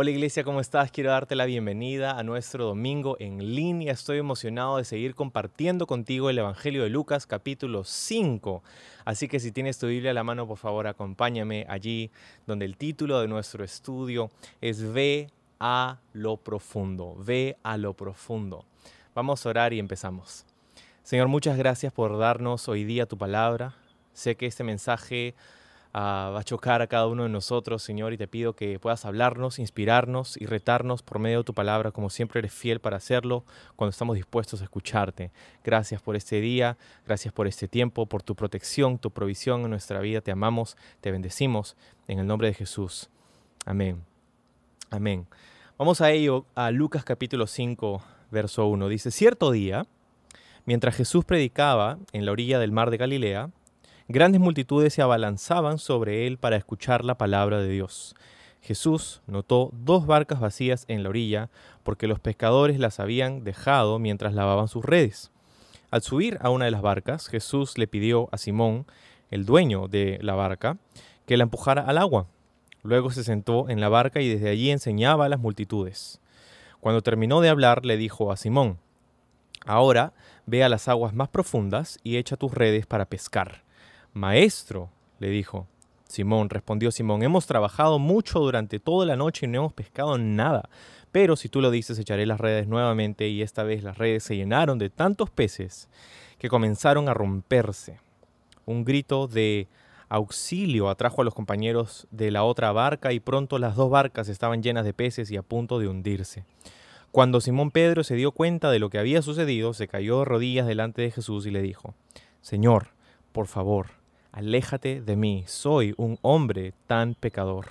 Hola iglesia, ¿cómo estás? Quiero darte la bienvenida a nuestro domingo en línea. Estoy emocionado de seguir compartiendo contigo el Evangelio de Lucas capítulo 5. Así que si tienes tu Biblia a la mano, por favor acompáñame allí donde el título de nuestro estudio es Ve a lo profundo, ve a lo profundo. Vamos a orar y empezamos. Señor, muchas gracias por darnos hoy día tu palabra. Sé que este mensaje va a chocar a cada uno de nosotros, Señor, y te pido que puedas hablarnos, inspirarnos y retarnos por medio de tu palabra, como siempre eres fiel para hacerlo cuando estamos dispuestos a escucharte. Gracias por este día, gracias por este tiempo, por tu protección, tu provisión en nuestra vida. Te amamos, te bendecimos en el nombre de Jesús. Amén. Amén. Vamos a ello, a Lucas capítulo 5, verso 1. Dice, cierto día, mientras Jesús predicaba en la orilla del mar de Galilea, Grandes multitudes se abalanzaban sobre él para escuchar la palabra de Dios. Jesús notó dos barcas vacías en la orilla porque los pescadores las habían dejado mientras lavaban sus redes. Al subir a una de las barcas, Jesús le pidió a Simón, el dueño de la barca, que la empujara al agua. Luego se sentó en la barca y desde allí enseñaba a las multitudes. Cuando terminó de hablar, le dijo a Simón, Ahora ve a las aguas más profundas y echa tus redes para pescar. Maestro, le dijo. Simón respondió Simón, hemos trabajado mucho durante toda la noche y no hemos pescado nada. Pero si tú lo dices, echaré las redes nuevamente y esta vez las redes se llenaron de tantos peces que comenzaron a romperse. Un grito de auxilio atrajo a los compañeros de la otra barca y pronto las dos barcas estaban llenas de peces y a punto de hundirse. Cuando Simón Pedro se dio cuenta de lo que había sucedido, se cayó de rodillas delante de Jesús y le dijo, Señor, por favor, aléjate de mí, soy un hombre tan pecador.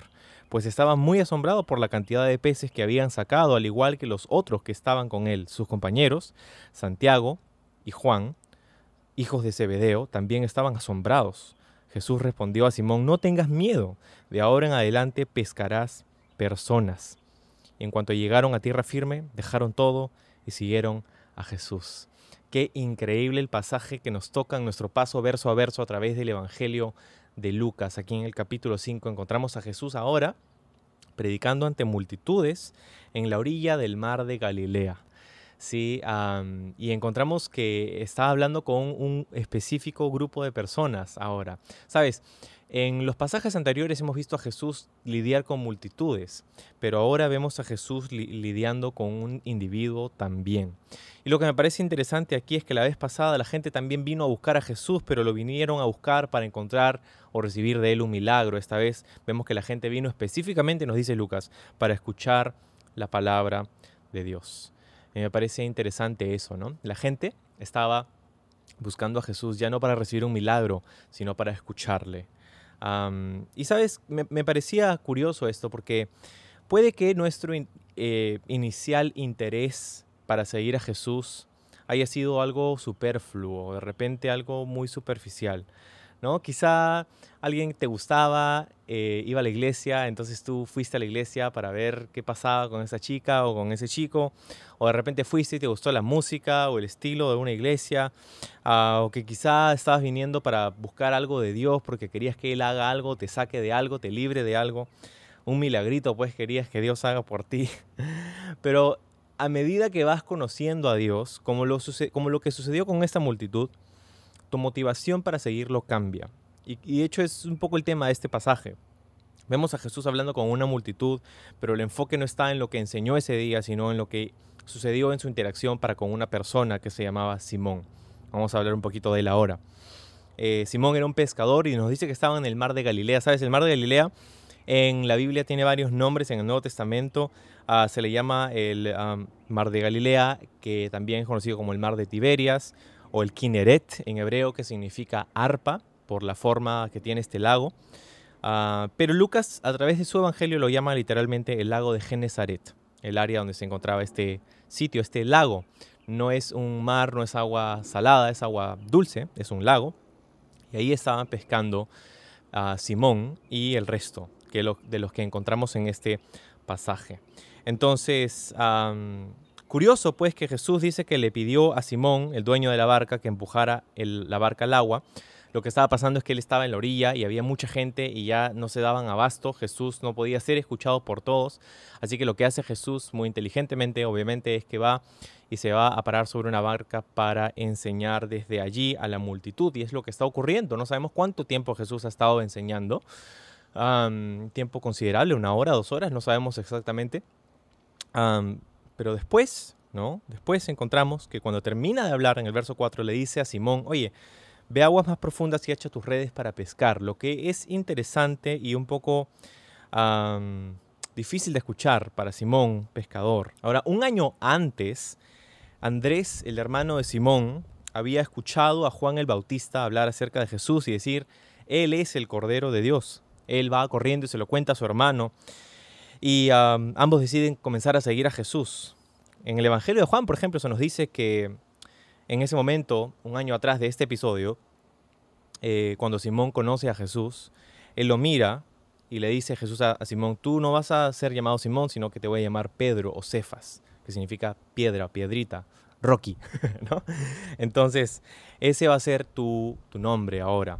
Pues estaba muy asombrado por la cantidad de peces que habían sacado, al igual que los otros que estaban con él, sus compañeros, Santiago y Juan, hijos de Zebedeo, también estaban asombrados. Jesús respondió a Simón, no tengas miedo, de ahora en adelante pescarás personas. Y en cuanto llegaron a tierra firme, dejaron todo y siguieron a Jesús. Qué increíble el pasaje que nos toca en nuestro paso verso a verso a través del Evangelio de Lucas. Aquí en el capítulo 5 encontramos a Jesús ahora predicando ante multitudes en la orilla del mar de Galilea. Sí, y encontramos que está hablando con un específico grupo de personas ahora. Sabes, en los pasajes anteriores hemos visto a Jesús lidiar con multitudes, pero ahora vemos a Jesús lidiando con un individuo también. Y lo que me parece interesante aquí es que la vez pasada la gente también vino a buscar a Jesús, pero lo vinieron a buscar para encontrar o recibir de él un milagro. Esta vez vemos que la gente vino específicamente, nos dice Lucas, para escuchar la palabra de Dios. Y me parece interesante eso, ¿no? La gente estaba buscando a Jesús ya no para recibir un milagro, sino para escucharle y sabes, me, parecía curioso esto porque puede que nuestro eh, inicial interés para seguir a Jesús haya sido algo superfluo, de repente algo muy superficial. ¿No? Quizá alguien te gustaba, eh, iba a la iglesia, entonces tú fuiste a la iglesia para ver qué pasaba con esa chica o con ese chico, o de repente fuiste y te gustó la música o el estilo de una iglesia, ah, o que quizá estabas viniendo para buscar algo de Dios porque querías que Él haga algo, te saque de algo, te libre de algo, un milagrito pues querías que Dios haga por ti. Pero a medida que vas conociendo a Dios, como lo, como lo que sucedió con esta multitud, tu motivación para seguirlo cambia. Y, de hecho es un poco el tema de este pasaje. Vemos a Jesús hablando con una multitud, pero el enfoque no está en lo que enseñó ese día, sino en lo que sucedió en su interacción para con una persona que se llamaba Simón. Vamos a hablar un poquito de él ahora. Eh, Simón era un pescador y nos dice que estaba en el mar de Galilea. ¿Sabes? El mar de Galilea en la Biblia tiene varios nombres. En el Nuevo Testamento ah, se le llama el mar de Galilea, que también es conocido como el mar de Tiberias o el Kineret en hebreo, que significa arpa, por la forma que tiene este lago. Ah, pero Lucas, a través de su evangelio, lo llama literalmente el lago de Genezaret, el área donde se encontraba este sitio, este lago. No es un mar, no es agua salada, es agua dulce, es un lago. Y ahí estaban pescando a Simón y el resto. que de los que encontramos en este pasaje. Entonces, curioso pues que Jesús dice que le pidió a Simón, el dueño de la barca, que empujara la barca al agua. Lo que estaba pasando es que él estaba en la orilla y había mucha gente y ya no se daban abasto. Jesús no podía ser escuchado por todos. Así que lo que hace Jesús muy inteligentemente, obviamente, es que va y se va a parar sobre una barca para enseñar desde allí a la multitud. Y es lo que está ocurriendo. No sabemos cuánto tiempo Jesús ha estado enseñando. tiempo considerable, una hora, dos horas, no sabemos exactamente. Pero después, ¿no? Después encontramos que cuando termina de hablar en el verso 4 le dice a Simón, oye, Ve aguas más profundas y echa tus redes para pescar, lo que es interesante y un poco difícil de escuchar para Simón, pescador. Ahora, un año antes, Andrés, el hermano de Simón, había escuchado a Juan el Bautista hablar acerca de Jesús y decir, Él es el Cordero de Dios. Él va corriendo y se lo cuenta a su hermano. Y ambos deciden comenzar a seguir a Jesús. En el Evangelio de Juan, por ejemplo, se nos dice que en ese momento, un año atrás de este episodio, eh, cuando Simón conoce a Jesús, él lo mira y le dice Jesús a, Simón, tú no vas a ser llamado Simón, sino que te voy a llamar Pedro o Cefas, que significa piedra, piedrita, Rocky. Entonces, ese va a ser tu nombre ahora.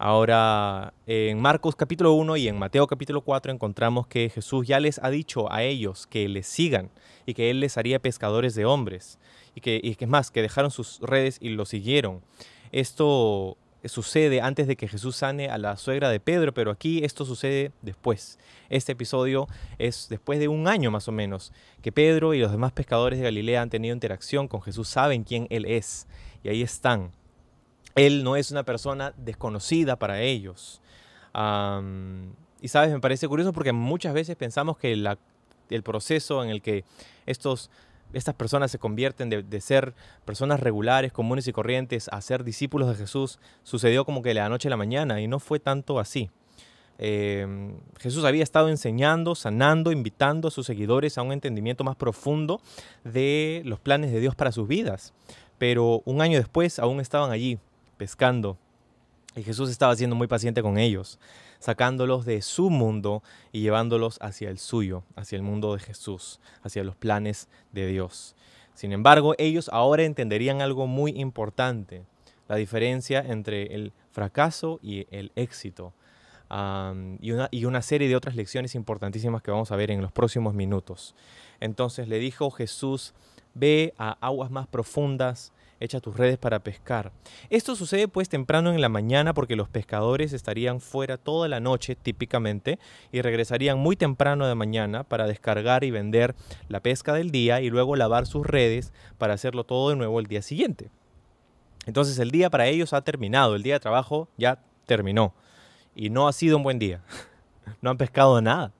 Ahora, en Marcos capítulo 1 y en Mateo capítulo 4 encontramos que Jesús ya les ha dicho a ellos que les sigan y que Él les haría pescadores de hombres y que, y que es más, que dejaron sus redes y lo siguieron. Esto sucede antes de que Jesús sane a la suegra de Pedro, pero aquí esto sucede después. Este episodio es después de un año más o menos que Pedro y los demás pescadores de Galilea han tenido interacción con Jesús, saben quién Él es y ahí están. Él no es una persona desconocida para ellos. y sabes, me parece curioso porque muchas veces pensamos que el proceso en el que estos estas personas se convierten de, ser personas regulares, comunes y corrientes, a ser discípulos de Jesús, sucedió como que de la noche a la mañana y no fue tanto así. Em, Jesús había estado enseñando, sanando, invitando a sus seguidores a un entendimiento más profundo de los planes de Dios para sus vidas. Pero un año después aún estaban allí pescando y Jesús estaba siendo muy paciente con ellos sacándolos de su mundo y llevándolos hacia el suyo, hacia el mundo de Jesús, hacia los planes de Dios. Sin embargo, ellos ahora entenderían algo muy importante, la diferencia entre el fracaso y el éxito. y, una, y una serie de otras lecciones importantísimas que vamos a ver en los próximos minutos. Entonces le dijo Jesús, ve a aguas más profundas, echa tus redes para pescar. Esto sucede pues temprano en la mañana porque los pescadores estarían fuera toda la noche típicamente y regresarían muy temprano de mañana para descargar y vender la pesca del día y luego lavar sus redes para hacerlo todo de nuevo el día siguiente. Entonces el día para ellos ha terminado, el día de trabajo ya terminó y no ha sido un buen día. no han pescado nada.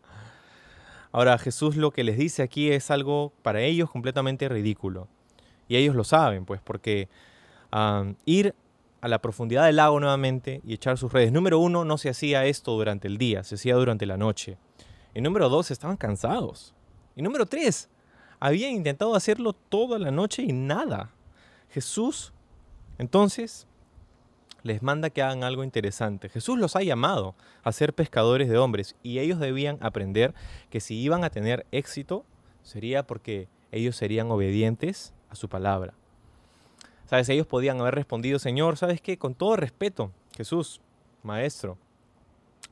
Ahora Jesús lo que les dice aquí es algo para ellos completamente ridículo. Y ellos lo saben, pues, porque ir a la profundidad del lago nuevamente y echar sus redes. Número uno, no se hacía esto durante el día, se hacía durante la noche. Y número dos, estaban cansados. Y número tres, habían intentado hacerlo toda la noche y nada. Jesús, entonces, les manda que hagan algo interesante. Jesús los ha llamado a ser pescadores de hombres y ellos debían aprender que si iban a tener éxito, sería porque ellos serían obedientes a su palabra. ¿Sabes? Ellos podían haber respondido, Señor, ¿sabes qué? Con todo respeto, Jesús, Maestro,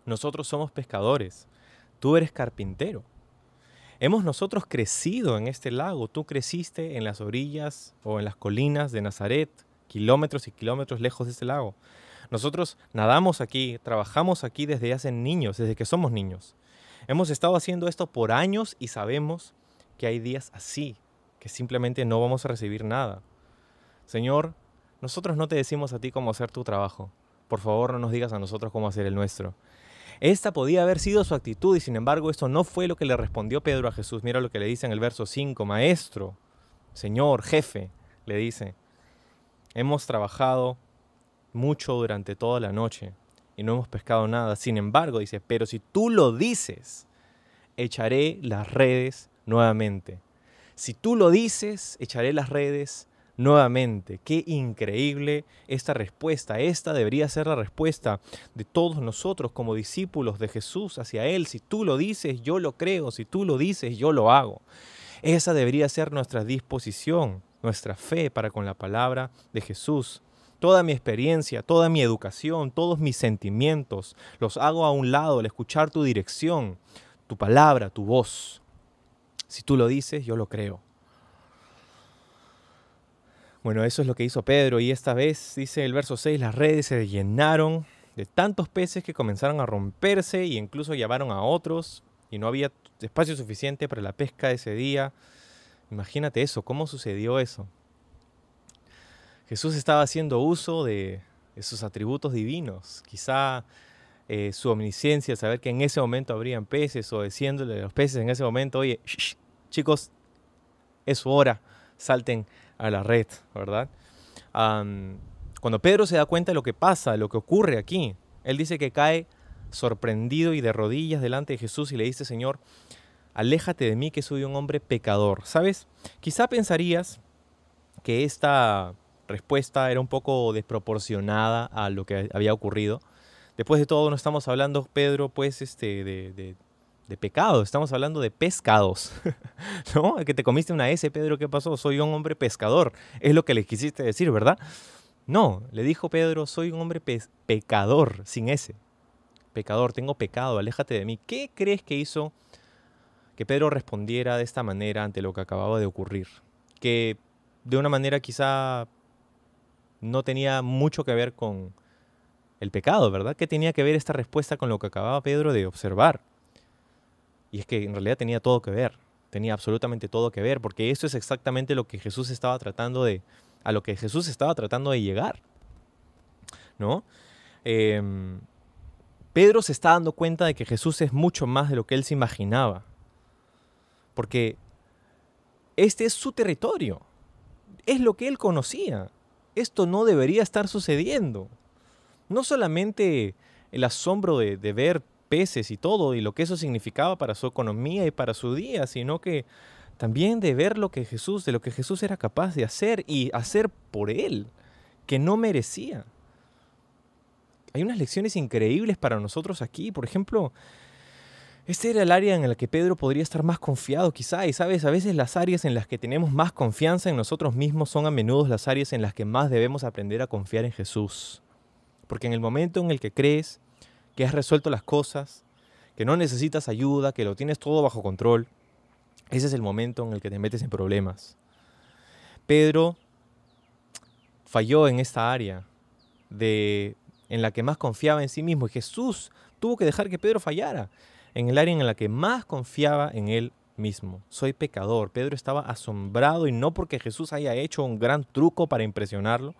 nosotros somos pescadores, tú eres carpintero. Hemos nosotros crecido en este lago, tú creciste en las orillas o en las colinas de Nazaret, kilómetros y kilómetros lejos de este lago. Nosotros nadamos aquí, trabajamos aquí desde hace niños, desde que somos niños. Hemos estado haciendo esto por años y sabemos que hay días así, simplemente no vamos a recibir nada. Señor, nosotros no te decimos a ti cómo hacer tu trabajo. Por favor, no nos digas a nosotros cómo hacer el nuestro. Esta podía haber sido su actitud y sin embargo esto no fue lo que le respondió Pedro a Jesús. Mira lo que le dice en el verso 5, Maestro, Señor, jefe, le dice, hemos trabajado mucho durante toda la noche y no hemos pescado nada. Sin embargo, dice, pero si tú lo dices, echaré las redes nuevamente. Si tú lo dices, echaré las redes nuevamente. Qué increíble esta respuesta. Esta debería ser la respuesta de todos nosotros como discípulos de Jesús hacia Él. Si tú lo dices, yo lo creo. Si tú lo dices, yo lo hago. Esa debería ser nuestra disposición, nuestra fe para con la palabra de Jesús. Toda mi experiencia, toda mi educación, todos mis sentimientos, los hago a un lado al escuchar tu dirección, tu palabra, tu voz. Si tú lo dices, yo lo creo. Bueno, eso es lo que hizo Pedro y esta vez, dice el verso 6, las redes se llenaron de tantos peces que comenzaron a romperse e incluso llevaron a otros y no había espacio suficiente para la pesca de ese día. Imagínate eso, ¿cómo sucedió eso? Jesús estaba haciendo uso de, sus atributos divinos, quizá eh, su omnisciencia, saber que en ese momento habrían peces o diciéndole a los peces en ese momento, oye, chicos, es su hora, salten a la red, ¿verdad? cuando Pedro se da cuenta de lo que pasa, lo que ocurre aquí, él dice que cae sorprendido y de rodillas delante de Jesús y le dice, Señor, aléjate de mí que soy un hombre pecador. ¿Sabes? Quizá pensarías que esta respuesta era un poco desproporcionada a lo que había ocurrido. Después de todo, no estamos hablando, Pedro, pues, este, de, de pecado, estamos hablando de pescados, ¿no? Que te comiste una S, Pedro, ¿qué pasó? Soy un hombre pescador, es lo que le quisiste decir, ¿verdad? No, le dijo Pedro, soy un hombre pecador, sin S. Pecador, tengo pecado, aléjate de mí. ¿Qué crees que hizo que Pedro respondiera de esta manera ante lo que acababa de ocurrir? Que de una manera quizá no tenía mucho que ver con el pecado, ¿verdad? ¿Qué tenía que ver esta respuesta con lo que acababa Pedro de observar? Y es que en realidad tenía todo que ver, tenía absolutamente todo que ver, porque eso es exactamente lo que Jesús estaba tratando de, a lo que Jesús estaba tratando de llegar. ¿No? Em, Pedro se está dando cuenta de que Jesús es mucho más de lo que él se imaginaba. Porque este es su territorio. Es lo que él conocía. Esto no debería estar sucediendo. No solamente el asombro de, ver peces y todo, y lo que eso significaba para su economía y para su día, sino que también de ver lo que Jesús, de lo que Jesús era capaz de hacer y hacer por él, que no merecía. Hay unas lecciones increíbles para nosotros aquí, por ejemplo, este era el área en la que Pedro podría estar más confiado quizá, y sabes, a veces las áreas en las que tenemos más confianza en nosotros mismos son a menudo las áreas en las que más debemos aprender a confiar en Jesús. Porque en el momento en el que crees que has resuelto las cosas, que no necesitas ayuda, que lo tienes todo bajo control, ese es el momento en el que te metes en problemas. Pedro falló en esta área de, en la que más confiaba en sí mismo y Jesús tuvo que dejar que Pedro fallara en el área en la que más confiaba en él mismo. Soy pecador. Pedro estaba asombrado y no porque Jesús haya hecho un gran truco para impresionarlo,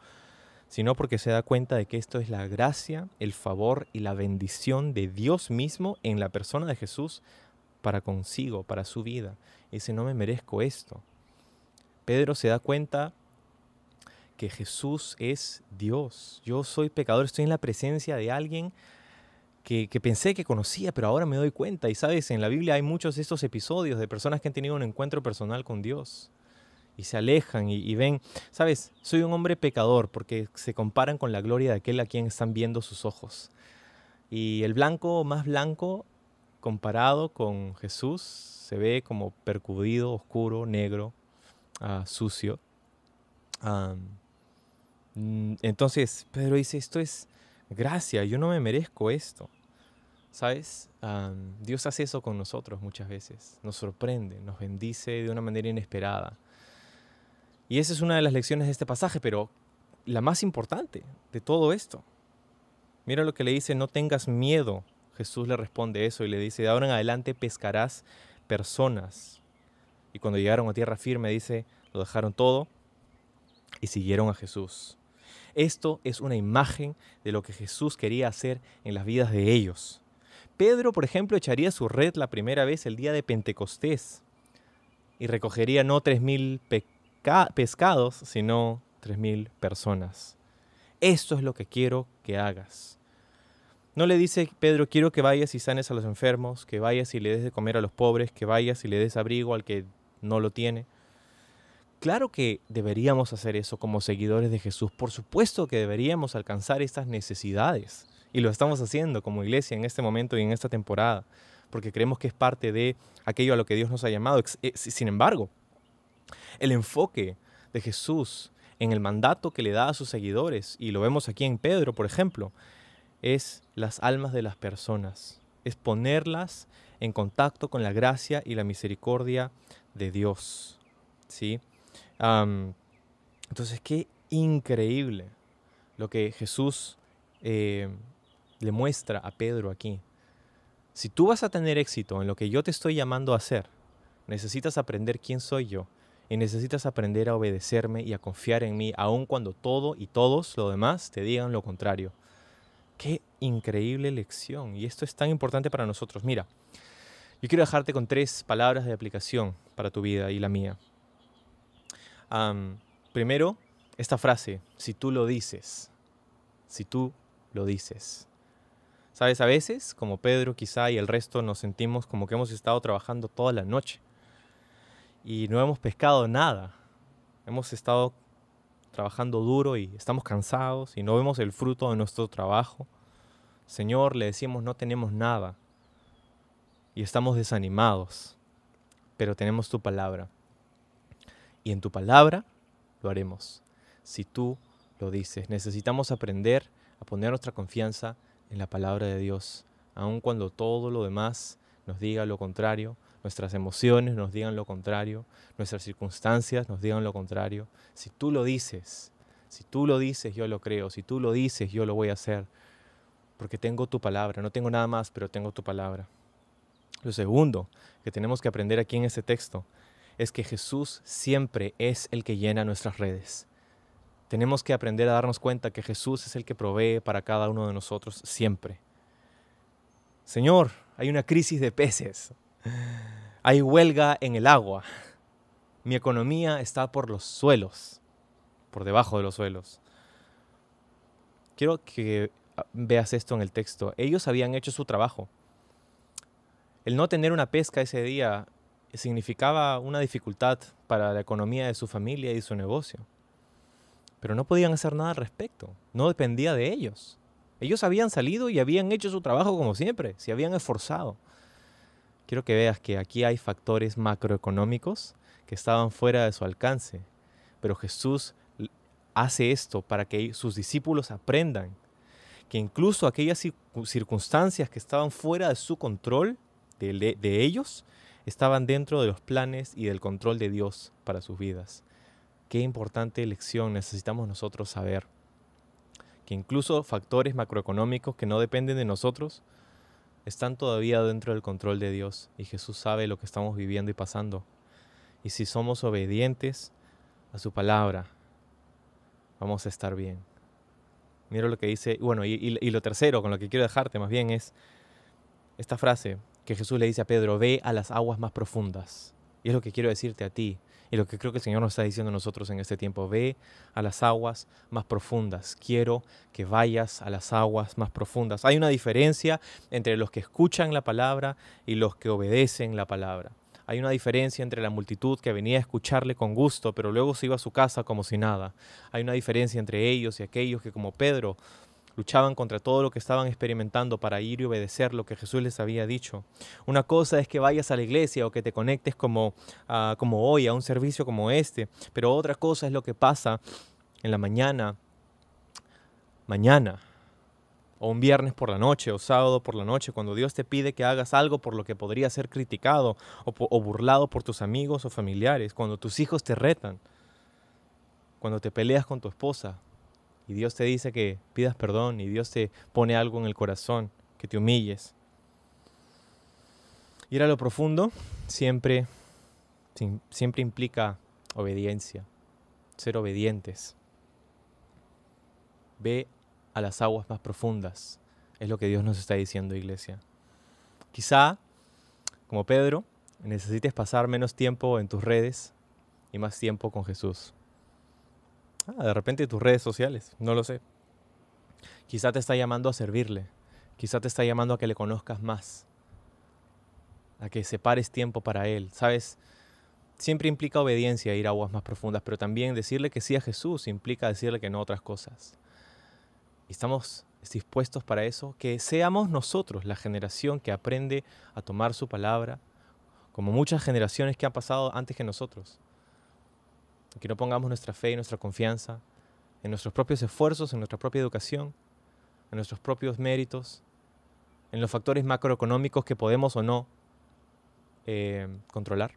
sino porque se da cuenta de que esto es la gracia, el favor y la bendición de Dios mismo en la persona de Jesús para consigo, para su vida. Y dice, no me merezco esto. Pedro se da cuenta que Jesús es Dios. Yo soy pecador, estoy en la presencia de alguien que, que, pensé que conocía, pero ahora me doy cuenta. Y sabes, en la Biblia hay muchos de estos episodios de personas que han tenido un encuentro personal con Dios y se alejan y, ven, sabes, soy un hombre pecador porque se comparan con la gloria de aquel a quien están viendo sus ojos. Y el blanco más blanco comparado con Jesús se ve como percudido, oscuro, negro, ah, sucio. Mm, entonces Pedro dice, esto es gracia, yo no me merezco esto. ¿Sabes? Dios hace eso con nosotros muchas veces. Nos sorprende, nos bendice de una manera inesperada. Y esa es una de las lecciones de este pasaje, pero la más importante de todo esto. Mira lo que le dice, no tengas miedo. Jesús le responde eso y le dice, de ahora en adelante pescarás personas. Y cuando llegaron a tierra firme, dice, lo dejaron todo y siguieron a Jesús. Esto es una imagen de lo que Jesús quería hacer en las vidas de ellos. Pedro, por ejemplo, echaría su red la primera vez el día de Pentecostés y recogería no tres pescados, sino 3.000 personas. Esto es lo que quiero que hagas. No le dice Pedro, quiero que vayas y sanes a los enfermos, que vayas y le des de comer a los pobres, que vayas y le des abrigo al que no lo tiene. Claro que deberíamos hacer eso como seguidores de Jesús. Por supuesto que deberíamos alcanzar estas necesidades. Y lo estamos haciendo como iglesia en este momento y en esta temporada, porque creemos que es parte de aquello a lo que Dios nos ha llamado. Eh, sin embargo, el enfoque de Jesús en el mandato que le da a sus seguidores, y lo vemos aquí en Pedro, por ejemplo, es las almas de las personas, es ponerlas en contacto con la gracia y la misericordia de Dios. ¿sí? entonces, qué increíble lo que Jesús eh, le muestra a Pedro aquí. Si tú vas a tener éxito en lo que yo te estoy llamando a hacer, necesitas aprender quién soy yo y necesitas aprender a obedecerme y a confiar en mí, aun cuando todo y todos lo demás te digan lo contrario. Qué increíble lección. Y esto es tan importante para nosotros. Mira, yo quiero dejarte con tres palabras de aplicación para tu vida y la mía primero, esta frase, si tú lo dices, si tú lo dices. Sabes, a veces, como Pedro quizá y el resto, nos sentimos como que hemos estado trabajando toda la noche y no hemos pescado nada. Hemos estado trabajando duro y estamos cansados y no vemos el fruto de nuestro trabajo. Señor, le decimos no tenemos nada y estamos desanimados, pero tenemos tu palabra y en tu palabra lo haremos. Si tú lo dices, necesitamos aprender a poner nuestra confianza en la palabra de Dios, aun cuando todo lo demás nos diga lo contrario, nuestras emociones nos digan lo contrario, nuestras circunstancias nos digan lo contrario. Si tú lo dices, si tú lo dices, yo lo creo, si tú lo dices, yo lo voy a hacer, porque tengo tu palabra, no tengo nada más, pero tengo tu palabra. Lo segundo que tenemos que aprender aquí en este texto es que Jesús siempre es el que llena nuestras redes. Tenemos que aprender a darnos cuenta que Jesús es el que provee para cada uno de nosotros siempre. Señor, hay una crisis de peces. Hay huelga en el agua. Mi economía está por los suelos, por debajo de los suelos. Quiero que veas esto en el texto. Ellos habían hecho su trabajo. El no tener una pesca ese día significaba una dificultad para la economía de su familia y su negocio. Pero no podían hacer nada al respecto, no dependía de ellos. Ellos habían salido y habían hecho su trabajo como siempre, se habían esforzado. Quiero que veas que aquí hay factores macroeconómicos que estaban fuera de su alcance, pero Jesús hace esto para que sus discípulos aprendan que incluso aquellas circunstancias que estaban fuera de su control, de, ellos, estaban dentro de los planes y del control de Dios para sus vidas. Qué importante lección necesitamos nosotros saber. Que incluso factores macroeconómicos que no dependen de nosotros están todavía dentro del control de Dios y Jesús sabe lo que estamos viviendo y pasando. Y si somos obedientes a su palabra, vamos a estar bien. Mira lo que dice, bueno, y, y, lo tercero con lo que quiero dejarte más bien es esta frase, que Jesús le dice a Pedro, ve a las aguas más profundas. Y es lo que quiero decirte a ti, y lo que creo que el Señor nos está diciendo a nosotros en este tiempo, ve a las aguas más profundas. Quiero que vayas a las aguas más profundas. Hay una diferencia entre los que escuchan la palabra y los que obedecen la palabra. Hay una diferencia entre la multitud que venía a escucharle con gusto, pero luego se iba a su casa como si nada. Hay una diferencia entre ellos y aquellos que como Pedro luchaban contra todo lo que estaban experimentando para ir y obedecer lo que Jesús les había dicho. Una cosa es que vayas a la iglesia o que te conectes como, ah, como hoy a un servicio como este, pero otra cosa es lo que pasa en la mañana, mañana, o un viernes por la noche o sábado por la noche, cuando Dios te pide que hagas algo por lo que podría ser criticado o, o burlado por tus amigos o familiares, cuando tus hijos te retan, cuando te peleas con tu esposa, y Dios te dice que pidas perdón y Dios te pone algo en el corazón, que te humilles. Ir a lo profundo siempre, siempre implica obediencia, ser obedientes. Ve a las aguas más profundas, es lo que Dios nos está diciendo, iglesia. Quizá, como Pedro, necesites pasar menos tiempo en tus redes y más tiempo con Jesús. Ah, de repente tus redes sociales, no lo sé. Quizá te está llamando a servirle, quizá te está llamando a que le conozcas más, a que separes tiempo para Él. Sabes, siempre implica obediencia ir a aguas más profundas, pero también decirle que sí a Jesús implica decirle que no a otras cosas. Estamos dispuestos para eso, que seamos nosotros la generación que aprende a tomar su palabra, como muchas generaciones que han pasado antes que nosotros. Que no pongamos nuestra fe y nuestra confianza en nuestros propios esfuerzos, en nuestra propia educación, en nuestros propios méritos, en los factores macroeconómicos que podemos o no eh, controlar.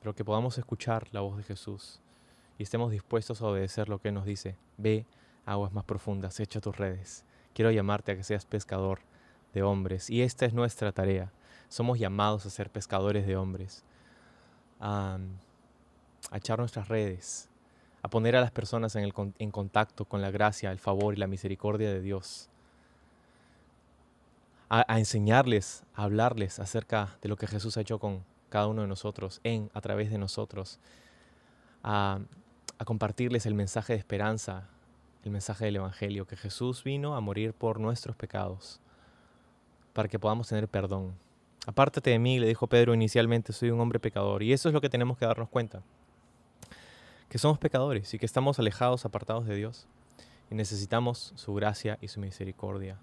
Pero que podamos escuchar la voz de Jesús y estemos dispuestos a obedecer lo que nos dice. Ve aguas más profundas, echa tus redes. Quiero llamarte a que seas pescador de hombres. Y esta es nuestra tarea. Somos llamados a ser pescadores de hombres. A, echar nuestras redes. A poner a las personas en, el, en contacto con la gracia, el favor y la misericordia de Dios. A, enseñarles, a hablarles acerca de lo que Jesús ha hecho con cada uno de nosotros, en, a través de nosotros. A, a compartirles el mensaje de esperanza, el mensaje del Evangelio, que Jesús vino a morir por nuestros pecados, para que podamos tener perdón. Apártate de mí, le dijo Pedro inicialmente, soy un hombre pecador. Y eso es lo que tenemos que darnos cuenta, que somos pecadores y que estamos alejados, apartados de Dios. Y necesitamos su gracia y su misericordia.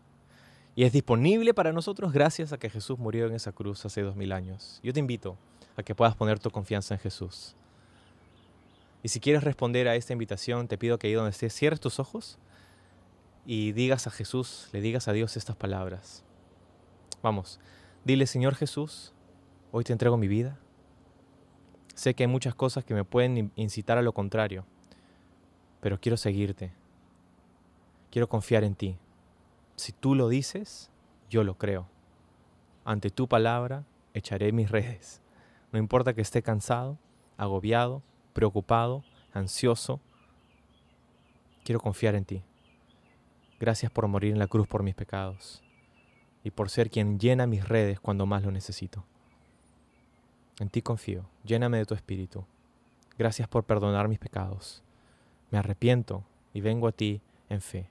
Y es disponible para nosotros gracias a que Jesús murió en esa cruz hace dos mil años. Yo te invito a que puedas poner tu confianza en Jesús. Y si quieres responder a esta invitación, te pido que ahí donde estés, cierres tus ojos y digas a Jesús, le digas a Dios estas palabras. Vamos, dile Señor Jesús, hoy te entrego mi vida. Sé que hay muchas cosas que me pueden incitar a lo contrario, pero quiero seguirte. Quiero confiar en ti. Si tú lo dices, yo lo creo. Ante tu palabra echaré mis redes. No importa que esté cansado, agobiado, preocupado, ansioso. Quiero confiar en ti. Gracias por morir en la cruz por mis pecados y por ser quien llena mis redes cuando más lo necesito. En ti confío, lléname de tu espíritu. Gracias por perdonar mis pecados. Me arrepiento y vengo a ti en fe.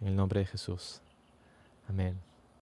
En el nombre de Jesús. Amén.